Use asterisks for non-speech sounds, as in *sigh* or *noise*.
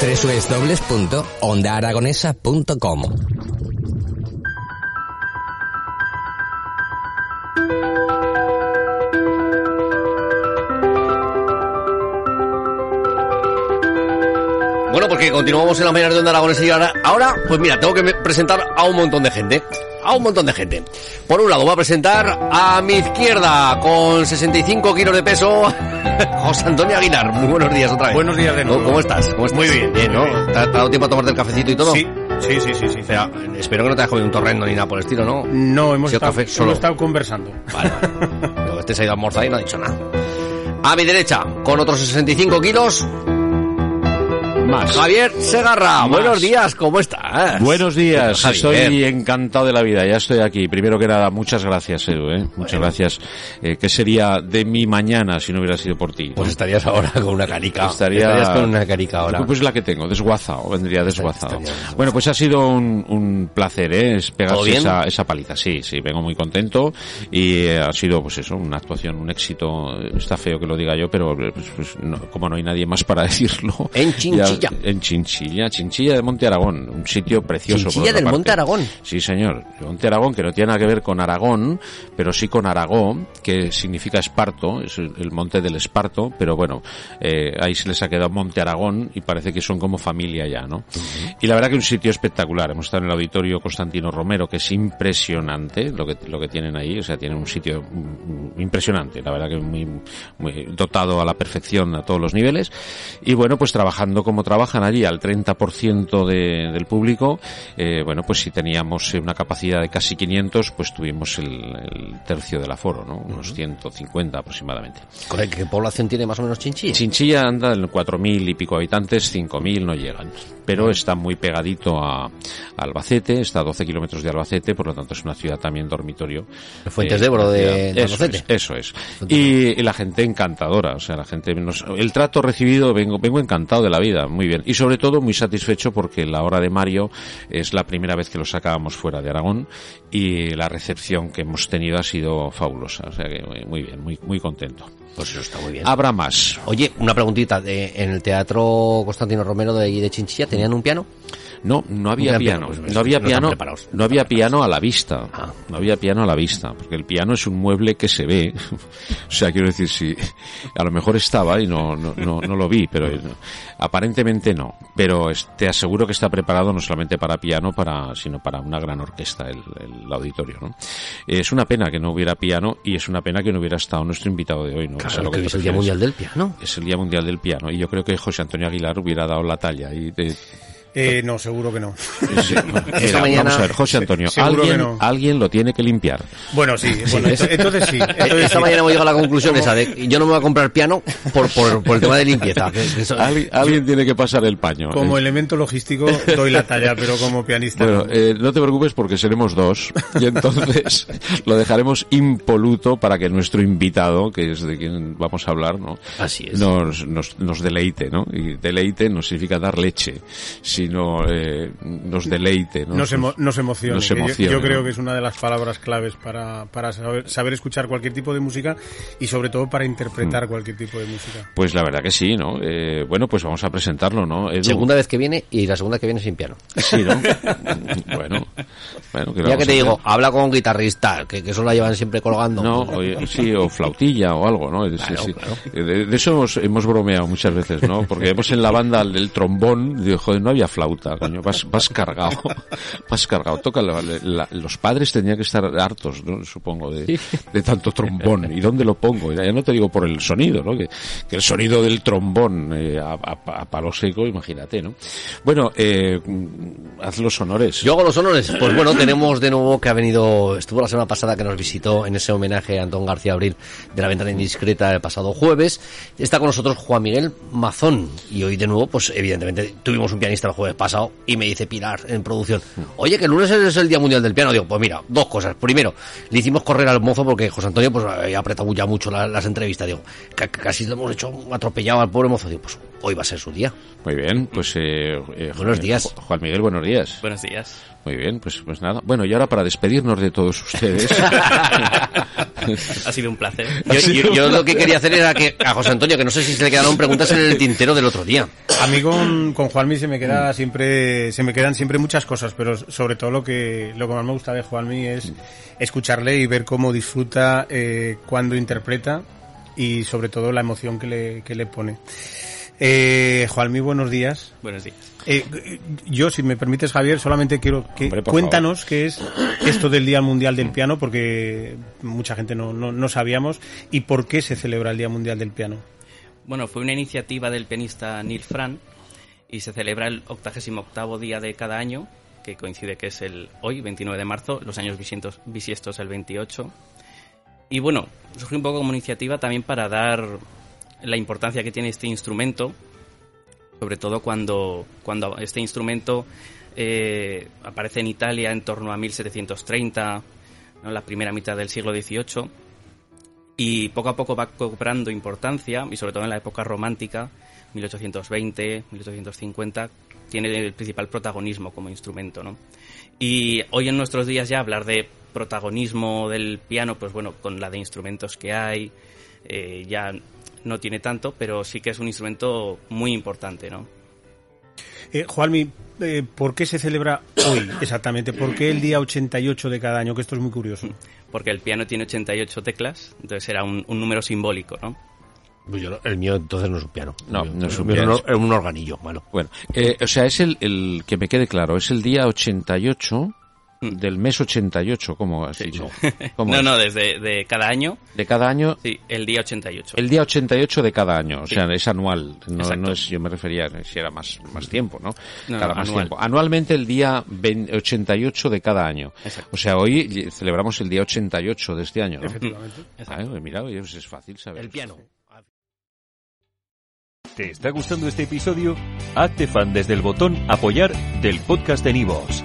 www.ondaaragonesa.com Bueno, porque continuamos en la mañana de Onda Aragonesa y ahora, ahora, pues mira, tengo que presentar a un montón de gente. A un montón de gente. Por un lado, voy a presentar a mi izquierda, con 65 kilos de peso, *laughs* José Antonio Aguilar. Muy buenos días otra vez. Buenos días de nuevo. ¿Cómo estás? ¿Cómo estás? Muy bien, Bien, ¿no? muy bien. ¿Te ha te ha dado tiempo a tomarte el cafecito y todo? Sí, sí, sí, sí. sí. Pero, espero que no te hayas comido un torrendo ni nada por el estilo, ¿no? No, hemos estado, café hemos solo. estado conversando. Vale, vale. *laughs* Este se ha ido a almorzar y no ha dicho nada. A mi derecha, con otros 65 kilos, Más. Javier Segarra. Más. Buenos días, ¿cómo estás? Buenos días, estoy encantado de la vida, ya estoy aquí. Primero que nada, muchas gracias, Edu, ¿eh? muchas gracias. Eh, ¿Qué sería de mi mañana si no hubiera sido por ti? Pues estarías ahora con una carica. Estaría- Estarías con una carica ahora. Pues la que tengo, desguazado, vendría desguazado. estaría. Bueno, pues ha sido un, un placer, ¿eh? Es ¿Todo pegarse esa, esa paliza. Sí, sí, vengo muy contento y eh, ha sido, pues eso, una actuación, un éxito. Está feo que lo diga yo, pero pues, pues, no- como no hay nadie más para *laughs* decirlo. En Chinchilla. Ya- en Chinchilla, Chinchilla de Monte Aragón, un sitio precioso. Chinchilla del parte. Monte Aragón. Sí, señor. Monte Aragón, que no tiene nada que ver con Aragón, pero sí con Aragón, que significa esparto, es el, monte del esparto, pero bueno, eh, ahí se les ha quedado Monte Aragón y parece que son como familia ya, ¿no? Y la verdad que un sitio espectacular. Hemos estado en el auditorio Constantino Romero, que es impresionante lo que, lo que tienen ahí, o sea, tienen un sitio mm, impresionante, la verdad que muy, muy dotado a la perfección a todos los niveles. Y bueno, pues trabajando como trabajan allí al 30% de, del público, eh, bueno, pues si teníamos eh, una capacidad de casi 500, pues tuvimos el, el tercio del aforo, ¿no? Unos 150 aproximadamente. Correcto, ¿Qué población tiene más o menos Chinchilla? Chinchilla anda en 4.000 y pico habitantes, 5.000 no llegan. Pero está muy pegadito a, a Albacete, está a 12 kilómetros de Albacete, por lo tanto es una ciudad también dormitorio. Fuentes de Ebro de- de eso Albacete. es, eso es. Y, y la gente encantadora, o sea, la gente, nos- el trato recibido, vengo, vengo encantado de la vida, muy bien. Y sobre todo muy satisfecho porque la hora de Mario es la primera vez que lo sacábamos fuera de Aragón y la recepción que hemos tenido ha sido fabulosa, o sea que muy bien, muy, muy contento. Pues eso está muy bien. Habrá más. Oye, una preguntita. De, ¿En el Teatro Constantino Romero de, de Chinchilla tenían un piano? No, no había No había piano. piano, pues, no había piano. No había piano a la vista. Ah. No había piano a la vista, porque el piano es un mueble que se ve. *laughs* o sea, quiero decir, si a lo mejor estaba y no no, no, no lo vi, pero aparentemente no. Pero te aseguro que está preparado no solamente para piano, para sino para una gran orquesta el, el auditorio. ¿no? Es una pena que no hubiera piano y es una pena que no hubiera estado nuestro invitado de hoy. ¿no? Claro, lo que es el Día. Mundial del Piano. Es el Día Mundial del Piano y yo creo que José Antonio Aguilar hubiera dado la talla y de- Eh, no, seguro que no. Sí, *laughs* Mira, mañana- Vamos a ver, José Antonio, alguien, no. alguien lo tiene que limpiar. Bueno, sí, bueno, ento- entonces sí. *laughs* Entonces Esta sí. mañana hemos llegado a la conclusión esa de yo no me voy a comprar piano por, por, por el tema de limpieza. que- que eso- Alguien, alguien tiene que pasar el paño. Como Eh, elemento logístico doy la talla, pero como pianista. Bueno, no. eh, no te preocupes porque seremos dos y entonces *laughs* lo dejaremos impoluto para que nuestro invitado, que es de quien vamos a hablar, ¿no? Así es. Nos, nos, nos deleite, ¿no? Y deleite no significa dar leche, sino eh, nos deleite, ¿no? Nos, emo- nos yo- emocione, yo, creo que es una de las palabras claves para, para saber, saber escuchar cualquier tipo de música y sobre todo para interpretar Mm. cualquier tipo de música. Pues la verdad que sí, ¿no? Eh, bueno, pues vamos a presentarlo, ¿no? Edu? Segunda vez que viene y la segunda que viene sin piano. Sí, ¿no? *laughs* bueno, bueno, ¿qué le Ya que te digo, habla con un guitarrista, que, que eso la llevan siempre colgando. No, o- sí, o flautilla o algo, ¿no? Sí, Claro, sí. claro. De, de eso hemos, hemos bromeado muchas veces, ¿no? Porque vemos en la banda el, el trombón, digo, joder, no había flauta, coño, vas, vas cargado, *laughs* vas cargado. Toca, la- la- los padres tenían que estar hartos, ¿no? Supongo, de, de tanto trombón. ¿Y dónde lo pongo? Ya no te digo por el sonido, ¿no? Que, que el sonido del trombón eh, a, a- a palo seco, imagínate, ¿no? Bueno, eh, haz los honores. Yo hago los honores. Pues bueno, tenemos de nuevo que ha venido, estuvo la semana pasada que nos visitó en ese homenaje a Antón García Abril de la ventana indiscreta el pasado jueves. Está con nosotros Juan Miguel Mazón y hoy de nuevo, pues evidentemente tuvimos un pianista el jueves pasado y me dice Pilar en producción, oye que el lunes es el Día Mundial del Piano. Digo, pues mira, dos cosas. Primero, le hicimos correr al mozo porque José Antonio pues había apretado ya mucho la- las entrevistas. Digo, ca- casi lo hemos hecho atropellado al pobre mozo. Digo, pues hoy va a ser su día. Muy bien, pues... Eh, eh, buenos Juan- días. Juan Miguel, buenos días. Buenos días. Muy bien, pues, pues nada. Bueno, y ahora para despedirnos de todos ustedes... *laughs* Ha sido un placer. Yo, yo- yo lo que quería hacer era que a José Antonio, que no sé si se le quedaron preguntas en el tintero del otro día. A mí con, con Juanmi se me queda siempre, se me quedan siempre muchas cosas, pero sobre todo lo que, lo que más me gusta de Juanmi es escucharle y ver cómo disfruta eh, cuando interpreta y sobre todo la emoción que le, que le pone. Eh, Juanmi, buenos días. Buenos días. Eh, yo, si me permites, Javier, solamente quiero que Hombre, cuéntanos qué es esto del Día Mundial del Piano, porque mucha gente no, no, no sabíamos, y por qué se celebra el Día Mundial del Piano. Bueno, fue una iniciativa del pianista Neil Fran y se celebra el 88 día de cada año, que coincide que es el hoy, 29 de marzo, los años bisiestos, bisiestos el 28. Y bueno, surgió un poco como iniciativa también para dar la importancia que tiene este instrumento, sobre todo cuando, cuando este instrumento eh, aparece en Italia en torno a 1730, ¿no? la primera mitad del siglo XVIII, y poco a poco va cobrando importancia, y sobre todo en la época romántica, 1820, 1850, tiene el principal protagonismo como instrumento, ¿no? Y hoy en nuestros días ya hablar de protagonismo del piano, pues bueno, con la de instrumentos que hay, eh, ya no tiene tanto, pero sí que es un instrumento muy importante, ¿no? Eh, Juanmi, eh, ¿por qué se celebra hoy exactamente? ¿Por qué el día 88 de cada año? Que esto es muy curioso. Porque el piano tiene 88 teclas, entonces era un, un número simbólico, ¿no? Pues yo- el mío entonces no es un piano. No, no es un piano. Es un organillo, bueno. Bueno, eh, o sea, es el, el que me quede claro, es el día 88 del mes 88, ¿cómo has dicho? *laughs* ¿Cómo no, es? no, desde de cada año, De cada año, sí, el día 88. el día 88 de cada año, o Sí. sea, es anual, no, no es, yo me refería, si era más, más tiempo, ¿no? No, cada más anual. tiempo. Anualmente el día 20 88 de cada año. Exacto. O sea, hoy celebramos el día 88 de este año, ¿no? Efectivamente. Ah, mira, oye, pues es fácil saber. El piano. ¿Te está gustando este episodio? Hazte fan desde el botón Apoyar del podcast de Nivos.